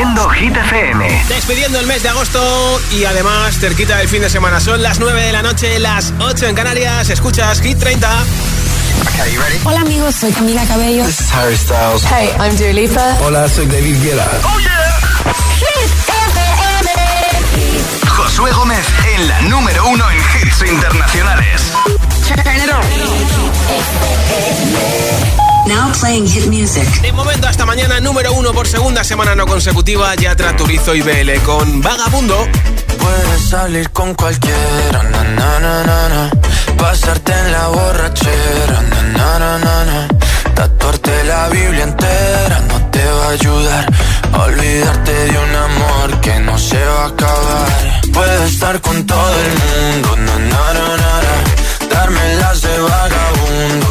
Haciendo Hit FM. Despidiendo el mes de agosto y además cerquita del fin de semana. Son las 9 de la noche, las 8 en Canarias. Escuchas Hit 30. Okay, you ready? Hola amigos, soy Camila Cabello. This is Harry Styles. Hey, I'm Dua Lipa. Hola, soy David Guetta. Oh yeah. Hit FM. Josué Gómez en la número uno en hits internacionales. Now playing hit music. De momento hasta mañana, número uno por segunda semana no consecutiva, Yatra Turizo y BL con Vagabundo. Puedes salir con cualquiera, na, na, na, na, na. pasarte en la borrachera, na, na, na, na, na. tatuarte la Biblia entera no te va a ayudar. Olvidarte de un amor que no se va a acabar. Puedes estar con todo el mundo, na, na, na, na, na. darme las de vagabundo,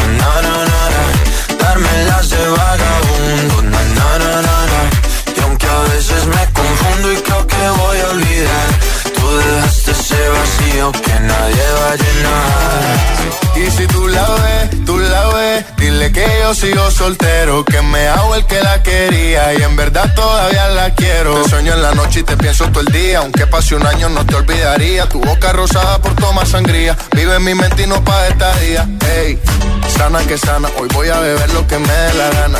sigo soltero, que me hago el que la quería y en verdad todavía la quiero. Te sueño en la noche y te pienso todo el día, aunque pase un año no te olvidaría. Tu boca rosada por tomar sangría, vive en mi mente y no pa' esta día. Ey, sana que sana, hoy voy a beber lo que me dé la gana.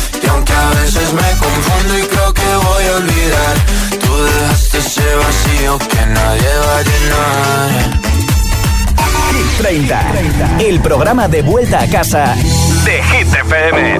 Y aunque a veces me confundo y creo que voy a olvidar, tú dejaste ese vacío que nadie va a llenar. Hit 30, el programa de vuelta a casa de Hit FM.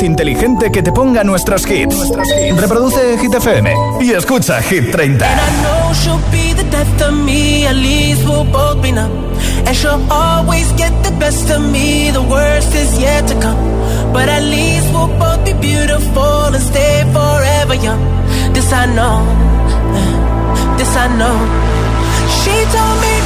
altavoz inteligente que te ponga nuestros hits. Reproduce Hit FM y escucha Hit 30. And I know she'll be the death of me, at least we'll both be numb. And she'll always get the best of me, the worst is yet to come. But at least we'll both be beautiful and stay forever young. This I know, this I know. She told me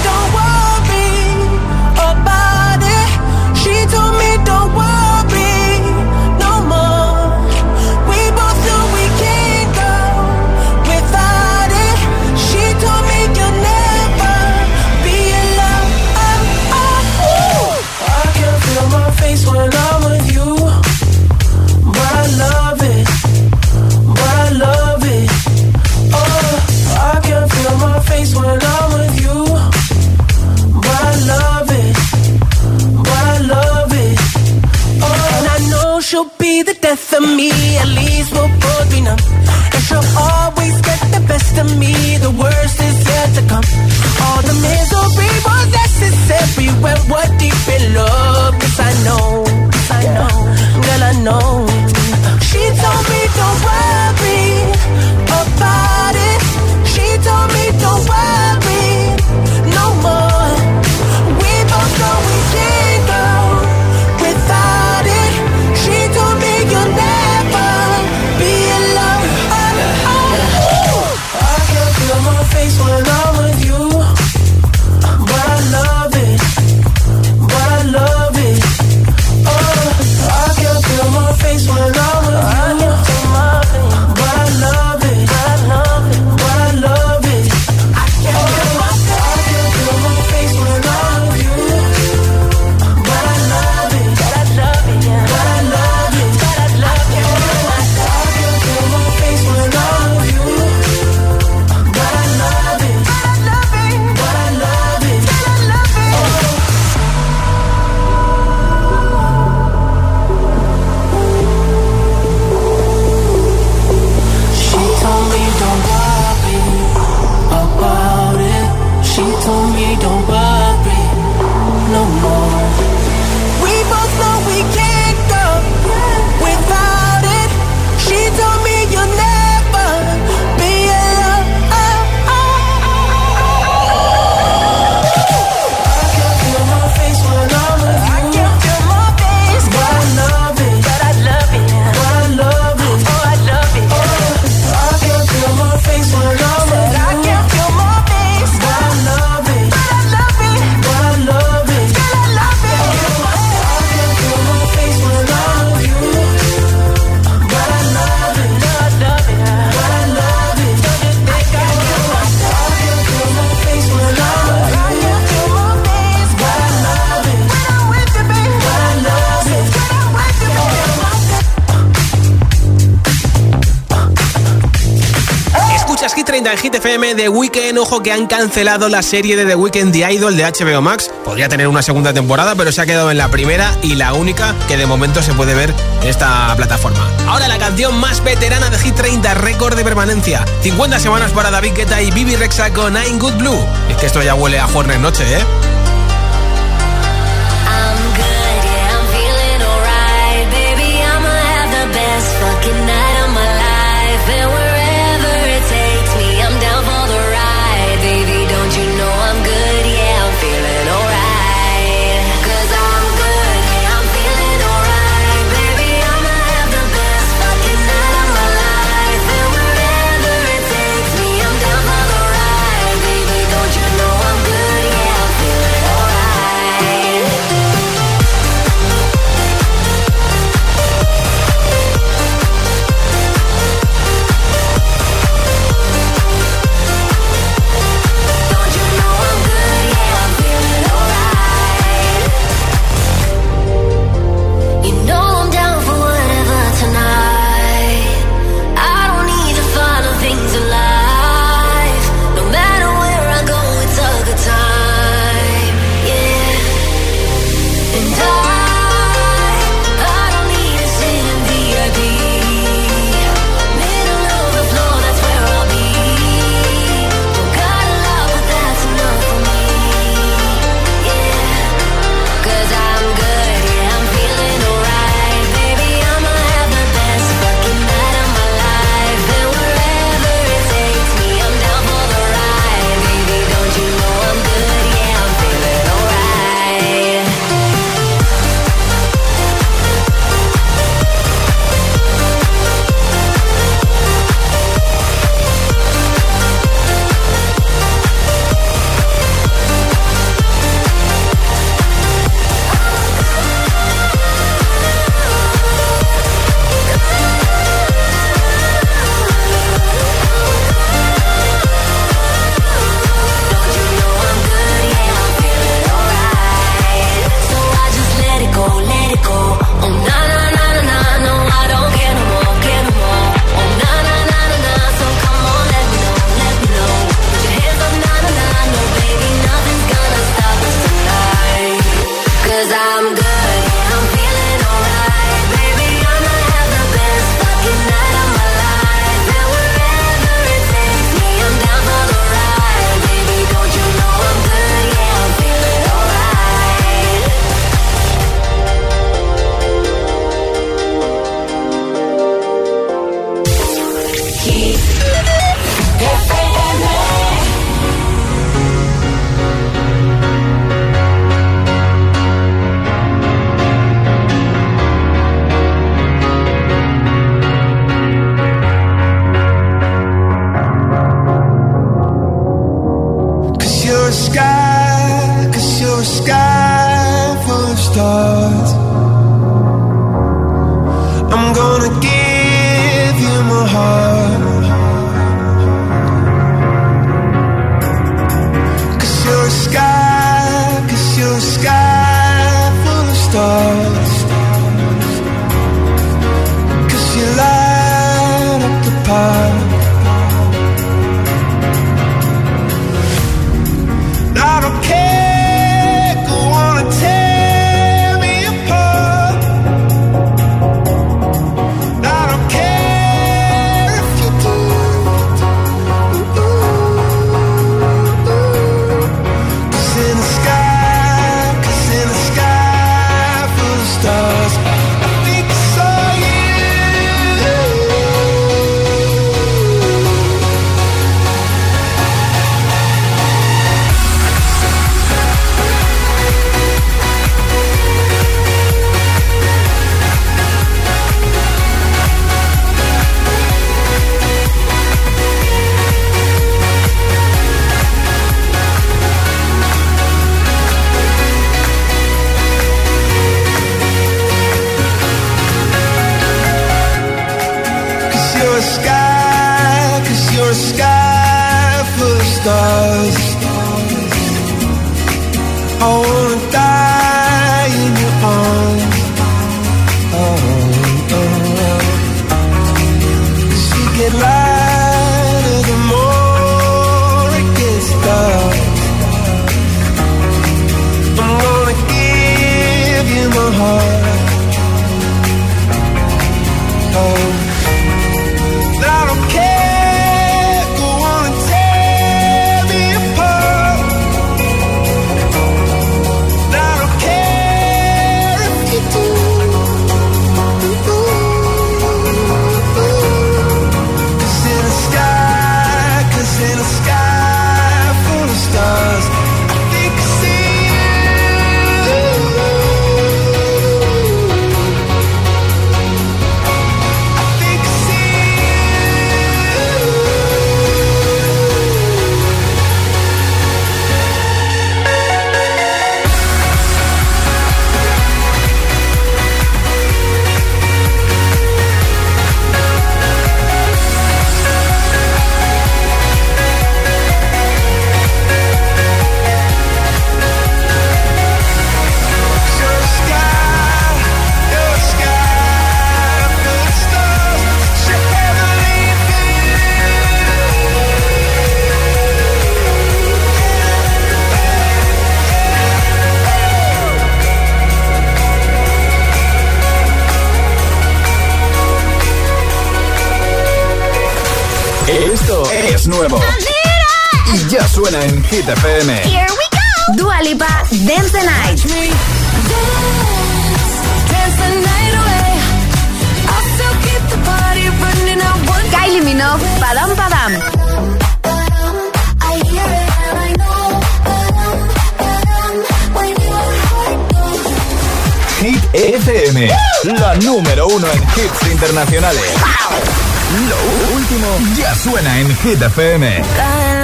FM The Weeknd. Ojo que han cancelado la serie de The Weeknd The Idol de HBO Max. Podría tener una segunda temporada, pero se ha quedado en la primera y la única que de momento se puede ver en esta plataforma. Ahora la canción más veterana de Hit 30, récord de permanencia. 50 semanas para David Guetta y Bibi Rexa con Nine Good Blue. Es que esto ya huele a Jueves Noche, ¿eh? Hit FM. Here we go. Dua Lipa, Dance the Night. Kylie Minogue, Padam Padam. Hit FM, la número uno en hits internacionales. Lo último ya suena en Hit FM.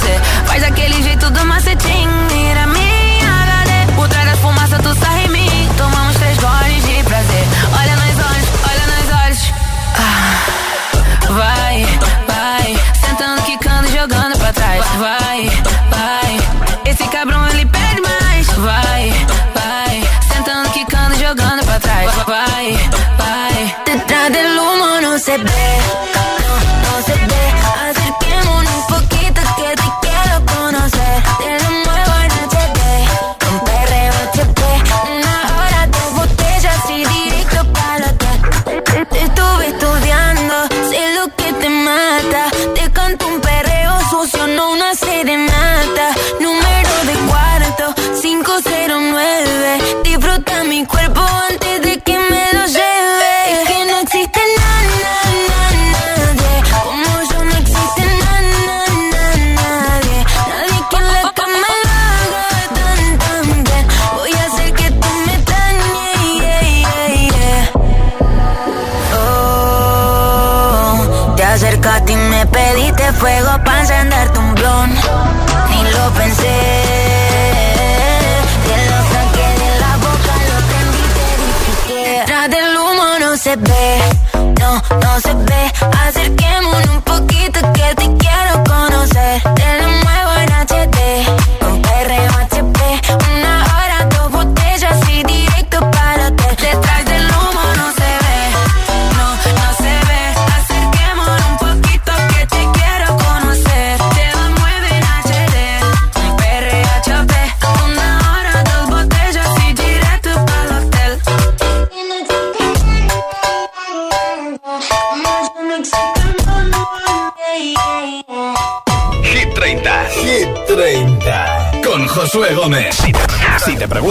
você. Faz aquele jeito do macetinho, mira minha HD. Por trás da fumaça tu sai em mim, tomamos três goles de prazer. Olha nos olhos, olha nos olhos. Ah, vai, vai, sentando, quicando, jogando pra trás. Vai, vai, esse cabrão ele pede mais. Vai, vai, sentando, quicando, jogando pra trás. Vai, vai,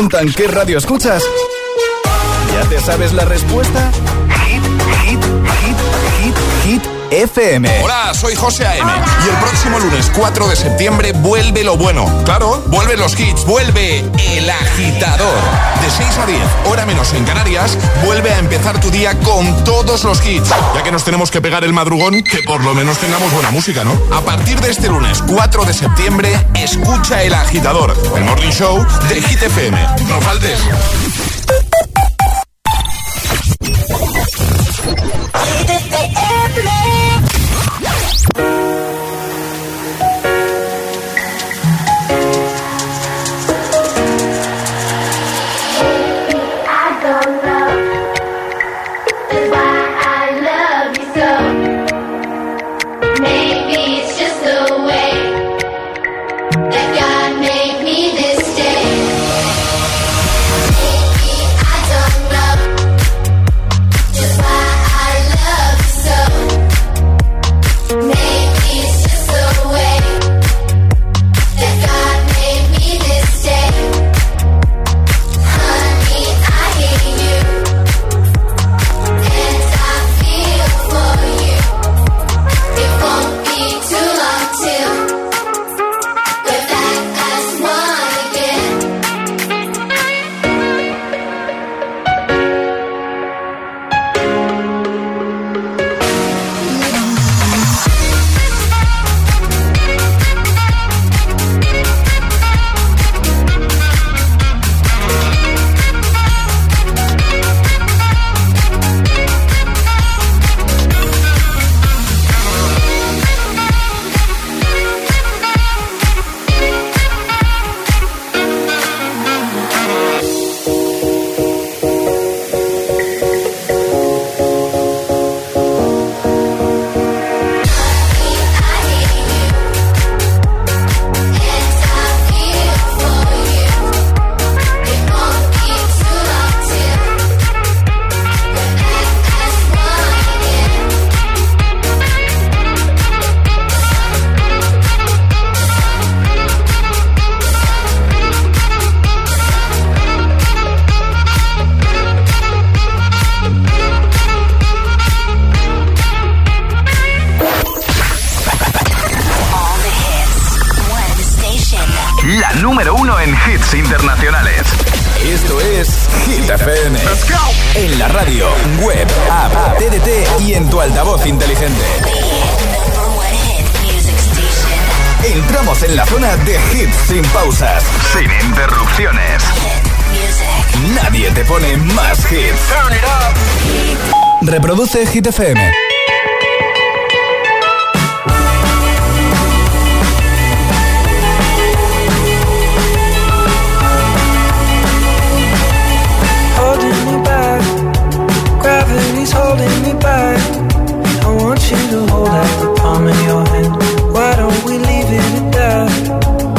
preguntan qué radio escuchas, ¿ya te sabes la respuesta? FM. Hola, soy José A.M. Y el próximo lunes 4 de septiembre vuelve lo bueno. Claro, vuelven los hits, vuelve El Agitador. De 6 a 10, hora menos en Canarias, vuelve a empezar tu día con todos los hits. Ya que nos tenemos que pegar el madrugón, que por lo menos tengamos buena música, ¿no? A partir de este lunes 4 de septiembre, escucha El Agitador, el morning show de Hit FM. No faltes. Sin pausas, sin interrupciones. Nadie te pone más hits. Reproduce Hit FM. holding me back. Gravity's holding me back. I want you to hold out the palm of your hand. Why don't we leave it at that?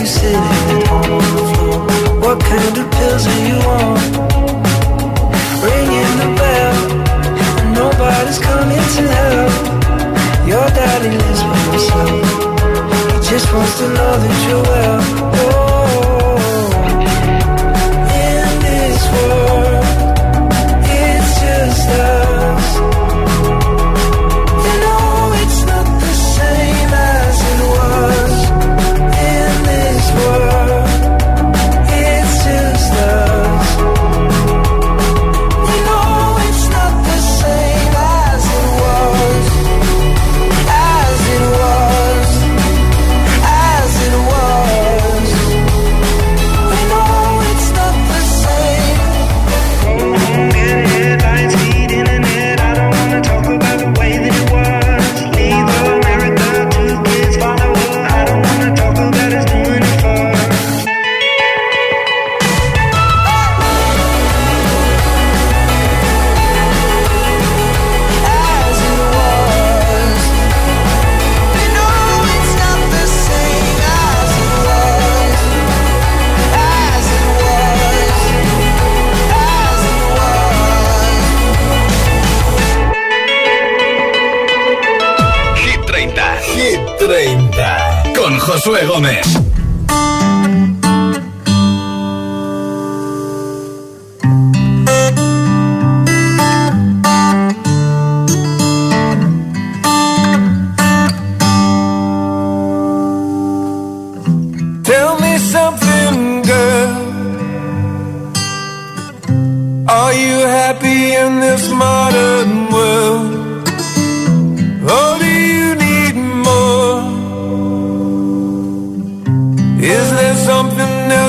You sitting on the floor? What kind of pills are you on? Ringing the bell, and nobody's coming to help. Your daddy lives by himself. He just wants to know that you're well. Oh, Josué Gómez. Tell me something, girl. Are you happy in this modern world?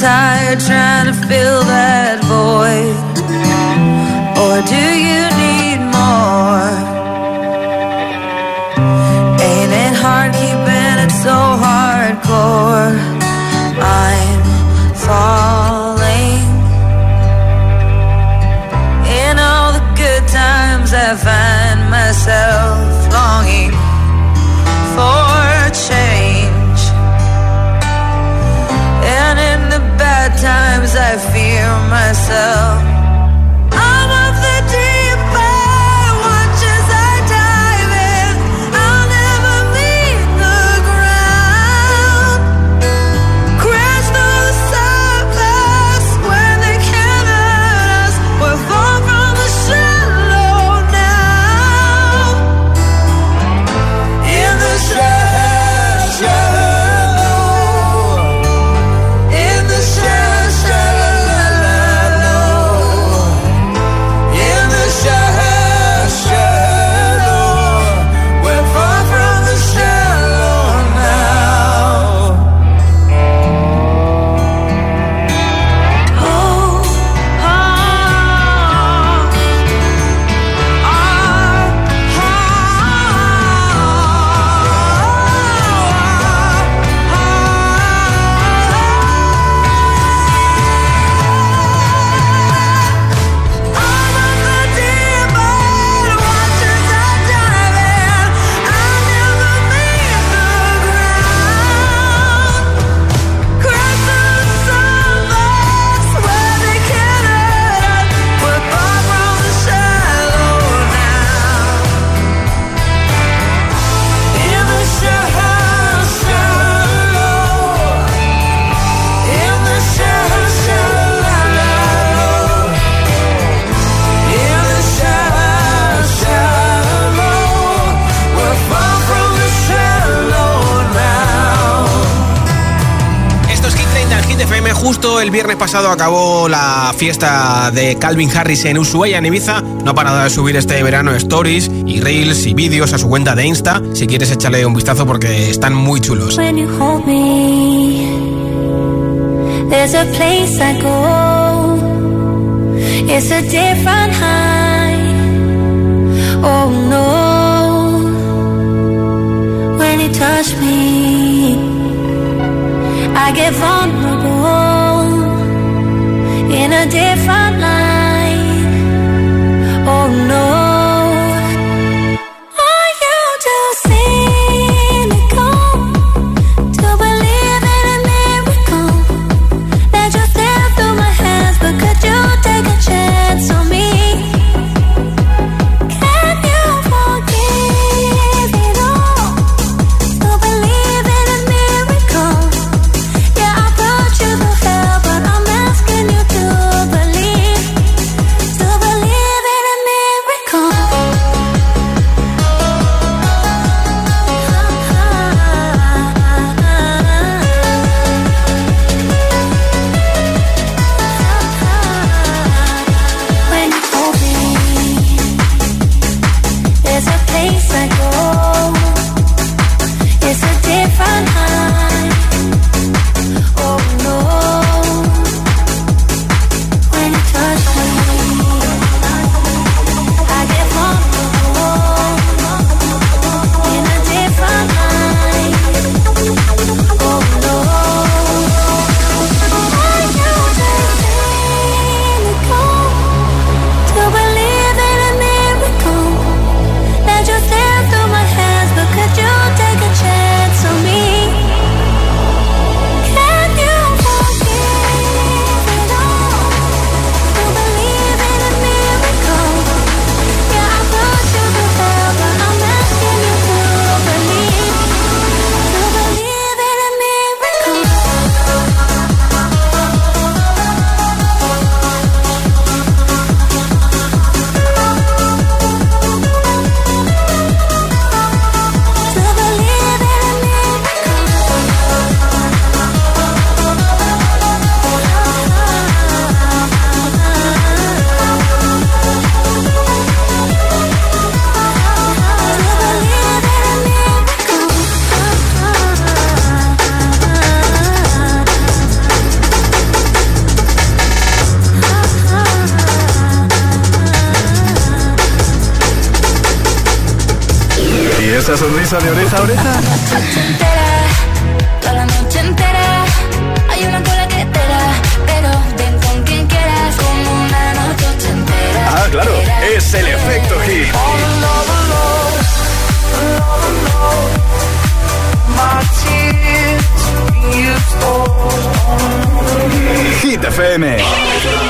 Tired trying to fill that pasado acabó la fiesta de Calvin Harris en Ushuaia, en. No ha parado de subir este verano stories y reels y vídeos a su cuenta de Insta. Si quieres echarle un vistazo porque están muy chulos. Esa de oreja a oreja? entera, toda la noche entera. Hay una cola que te da, pero ven con quien quieras, como una noche entera. Ah, claro, es el efecto hit. Hit FM.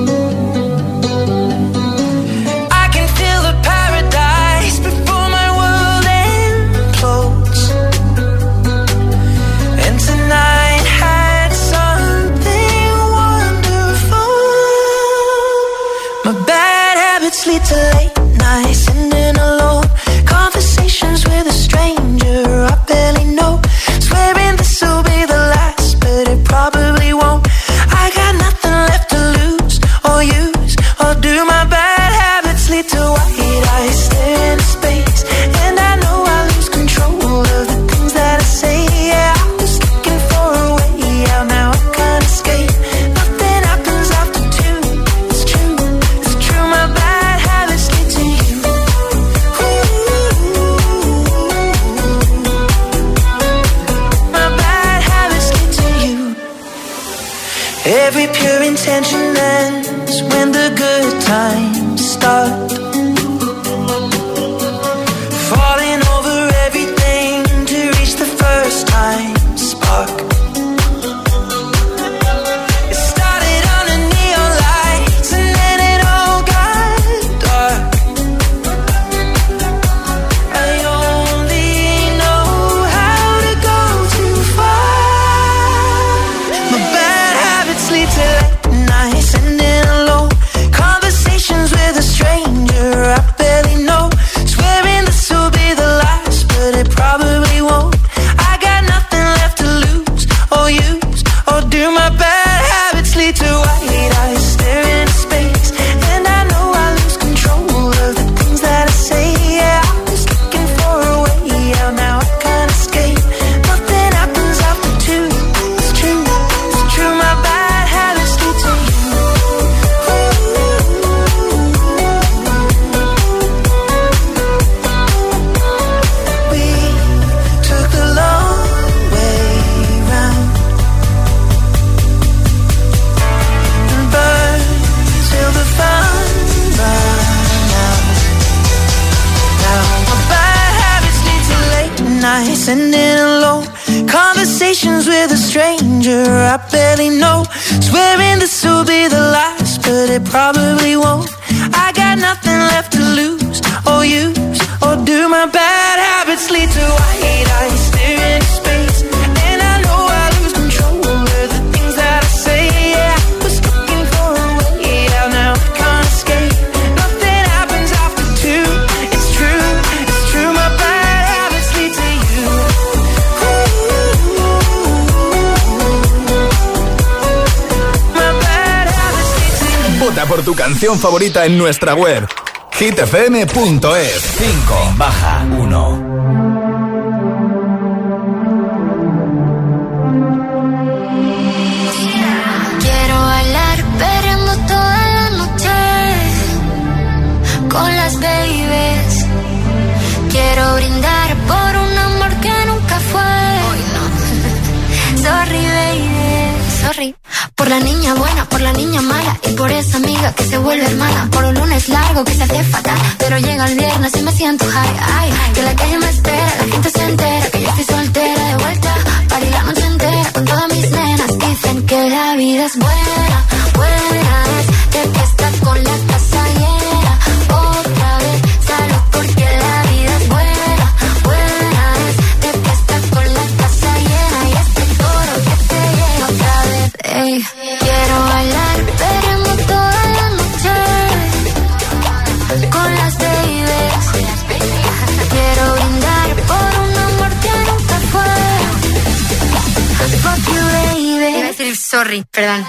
Favorita en nuestra web hitfm.es 5 baja 1 Quiero bailar perreando toda la noche con las babies. Quiero brindar por un amor que nunca fue. Sorry, baby, sorry. Por la niña buena, que se vuelve hermana. Por un lunes largo que se hace fatal, pero llega el viernes y me siento high. Ay, que la calle perdón.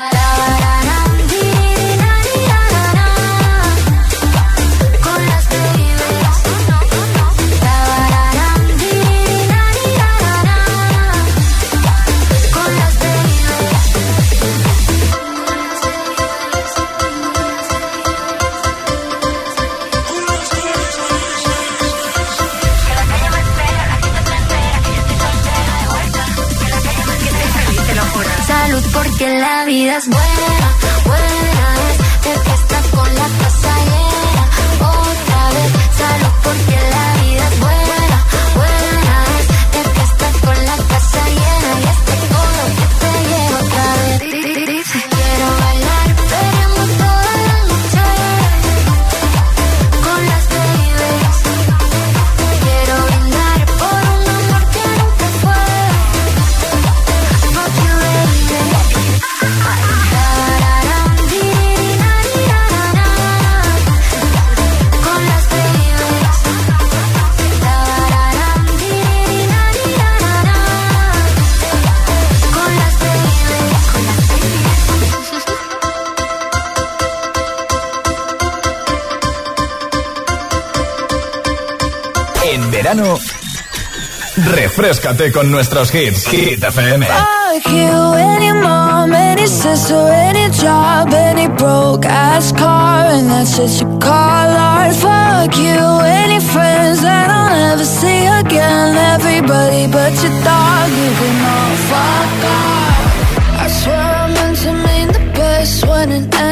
refrescate con nuestros hits. Hit FM. Fuck you, any mom, any sister, any job, any broke ass car, and that's just you call art. Fuck you, any friends that I'll never see again. Everybody but your dog, you can all fuck off. I swear I meant to mean the best when it ends.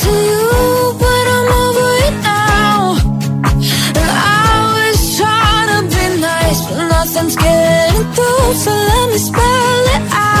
whisper it out.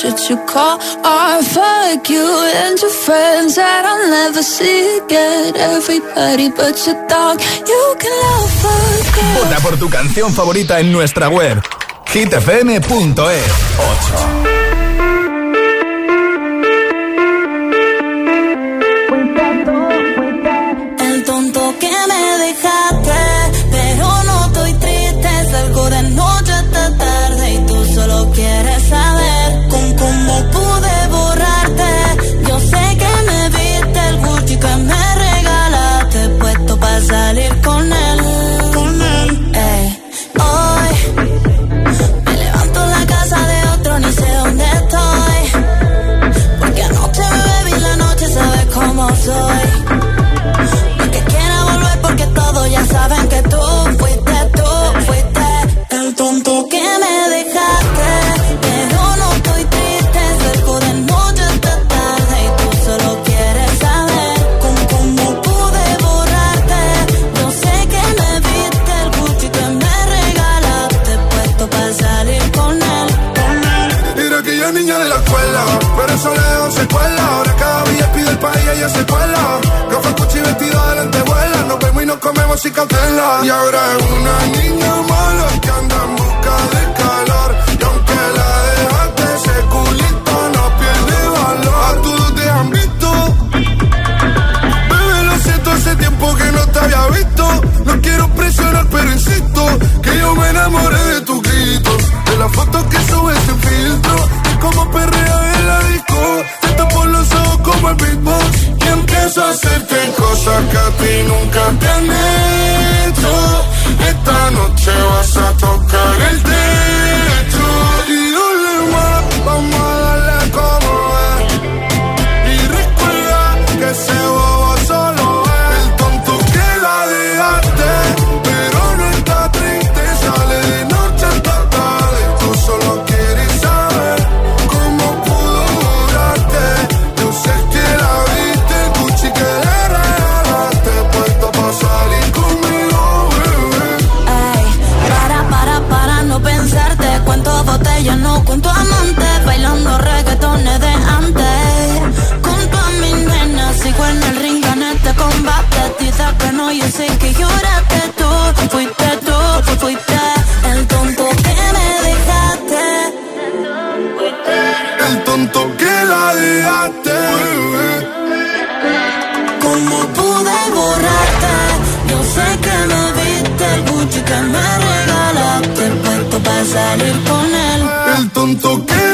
should you call fuck you friends never see? Everybody but you can love. Vota por tu canción favorita en nuestra web hitfm.es 8 niña de la escuela, pero eso le dejó secuela. Ahora cada día pide el país y ella se cuela. Café, cuchi, vestido adelante, vuela. Nos vemos y nos comemos sin cautela. Y ahora es una niña mala que anda en busca de calor. Y aunque la dejaste, ese culito no pierde valor. A todos te han visto. Bebé, lo siento, hace tiempo que no te había visto. No quiero presionar, pero insisto que yo me enamoré de tu casa. De la foto que subes este sin filtro Y como perrea en la disco Te tapo los ojos como el beatbox Y empiezo a hacerte cosas que a ti nunca te han hecho. Esta noche vas a tocar el techo con toque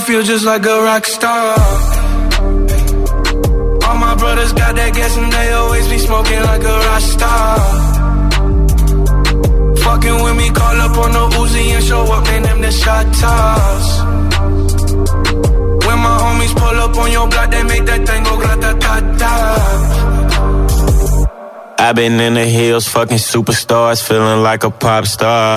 feel just like a rock star. All my brothers got that gas and they always be smoking like a rock star. Fucking with me, call up on the Uzi and show up, man, them the shot toss. When my homies pull up on your block, they make that thing go grata ta ta. I've been in the hills, fucking superstars, feeling like a pop star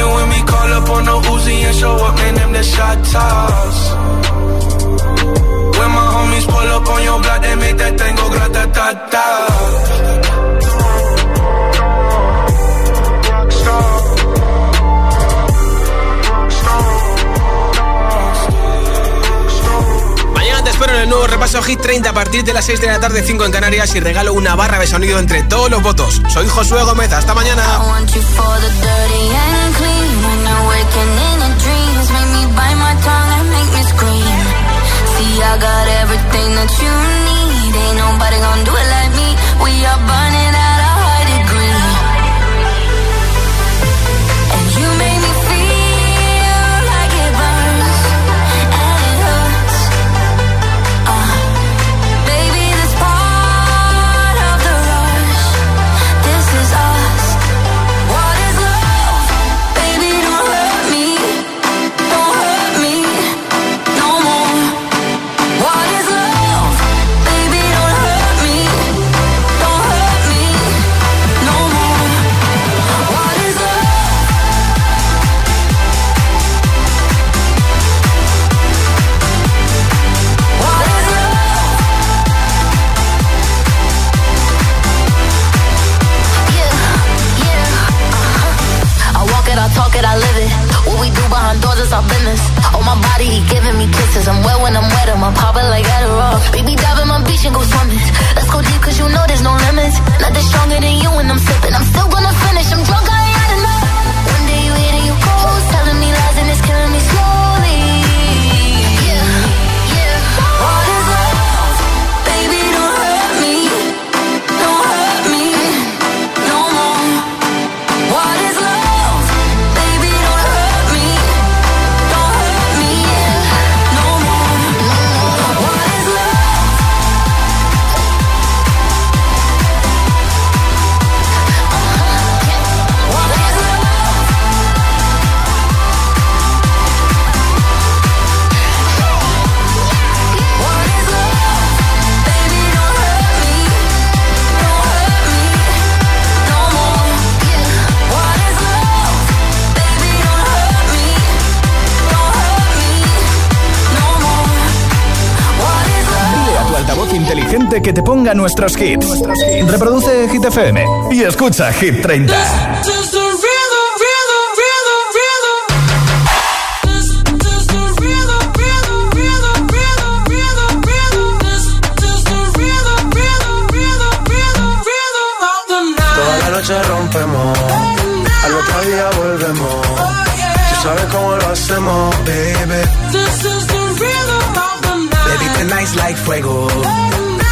Fucking with me, call up on the Uzi and show up, man, them the shot toss. When my homies pull up on your block, they make that thing go grata nuevo repaso Hit 30 a partir de las 6 de la tarde, 5 en Canarias y regalo una barra de sonido entre todos los votos. Soy Josué Gómez, hasta mañana. I got everything that you need. Ain't nobody gonna do it like me. que te nuestros hits. Reproduce Hit FM y escucha Hit 30. Toda la noche rompemos, al otro día volvemos. Tú sabes cómo lo hacemos, baby. Baby, tonight's like fuego.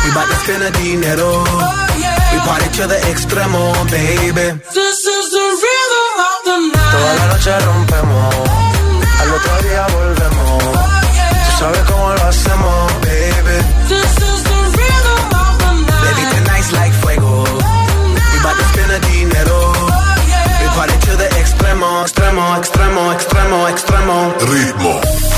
We bout to spend a dinero. Oh, yeah. We party to the extremo, baby. This is the rhythm of the night. Toda la noche rompemos. Al otro día volvemos. Oh, yeah. Tú sabes cómo lo hacemos, baby. This is the rhythm of the night. Baby, tonight's like fuego. We bout to spend a dinero. Oh, yeah. We party to the extremo, extremo, extremo, extremo, extremo. Ritmo.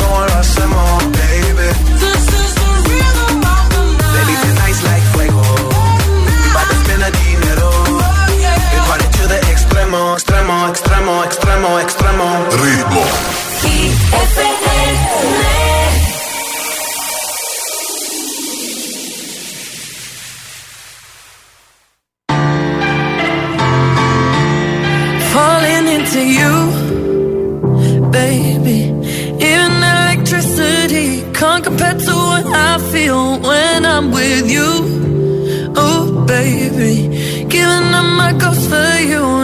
I'm with you. Oh, baby, giving up my gut for you.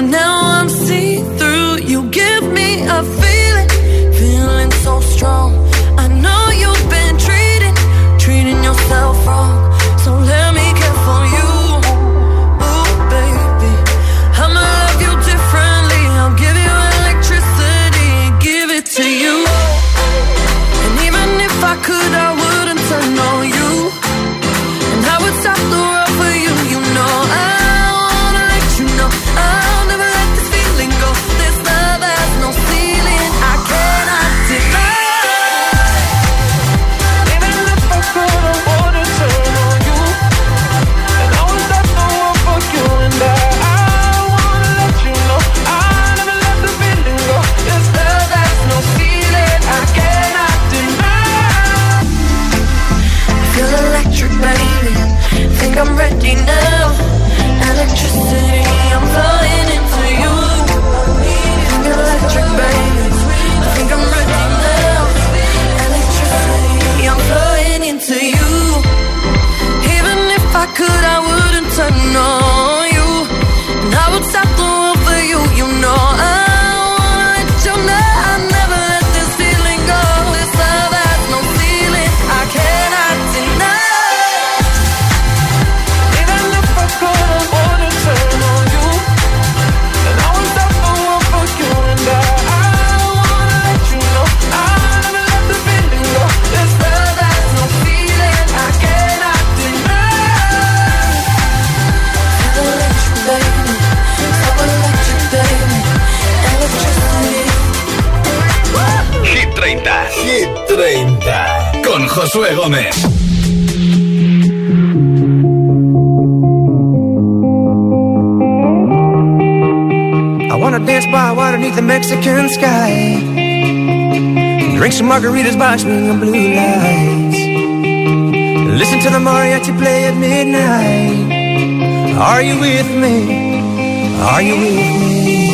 margaritas by swing of blue lights. Listen to the mariachi play at midnight. Are you with me? Are you with me?